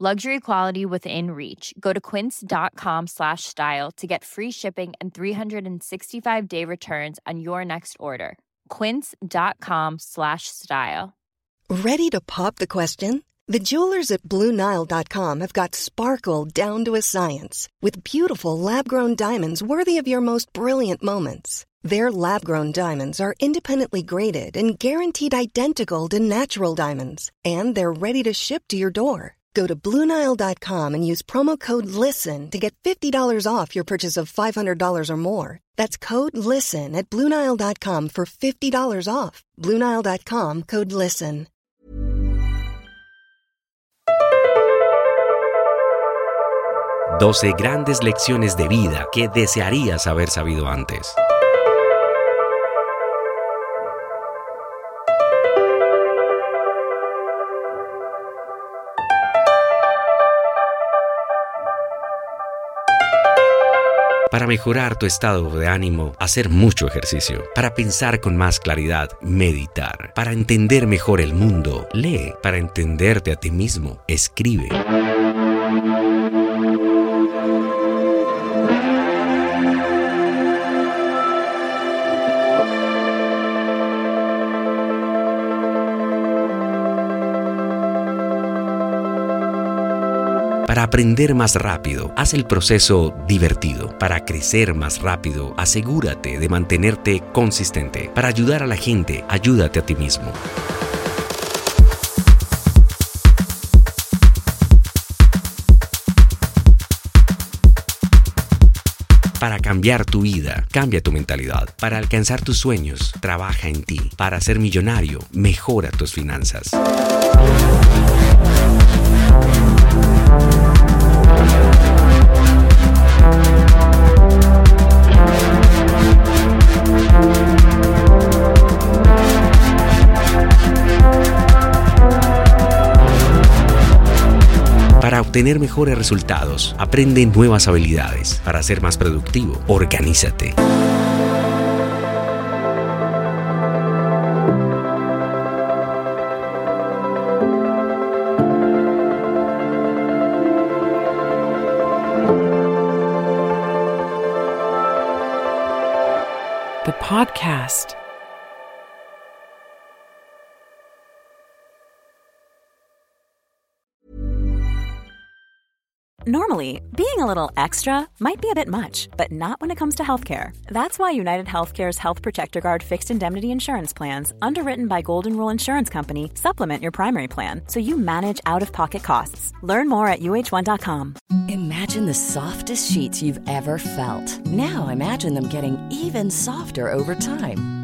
Luxury quality within reach. Go to quince.com slash style to get free shipping and 365 day returns on your next order. Quince.com slash style. Ready to pop the question? The jewelers at Bluenile.com have got sparkle down to a science with beautiful lab grown diamonds worthy of your most brilliant moments. Their lab grown diamonds are independently graded and guaranteed identical to natural diamonds, and they're ready to ship to your door. Go to Bluenile.com and use promo code LISTEN to get $50 off your purchase of $500 or more. That's code LISTEN at Bluenile.com for $50 off. Bluenile.com code LISTEN. Doce grandes lecciones de vida que desearías haber sabido antes. Para mejorar tu estado de ánimo, hacer mucho ejercicio. Para pensar con más claridad, meditar. Para entender mejor el mundo, lee. Para entenderte a ti mismo, escribe. Para aprender más rápido, haz el proceso divertido. Para crecer más rápido, asegúrate de mantenerte consistente. Para ayudar a la gente, ayúdate a ti mismo. Para cambiar tu vida, cambia tu mentalidad. Para alcanzar tus sueños, trabaja en ti. Para ser millonario, mejora tus finanzas. Para obtener mejores resultados, aprende nuevas habilidades. Para ser más productivo, organízate. The podcast. Normally, being a little extra might be a bit much, but not when it comes to healthcare. That's why United Healthcare's Health Protector Guard fixed indemnity insurance plans, underwritten by Golden Rule Insurance Company, supplement your primary plan so you manage out of pocket costs. Learn more at uh1.com. Imagine the softest sheets you've ever felt. Now imagine them getting even softer over time.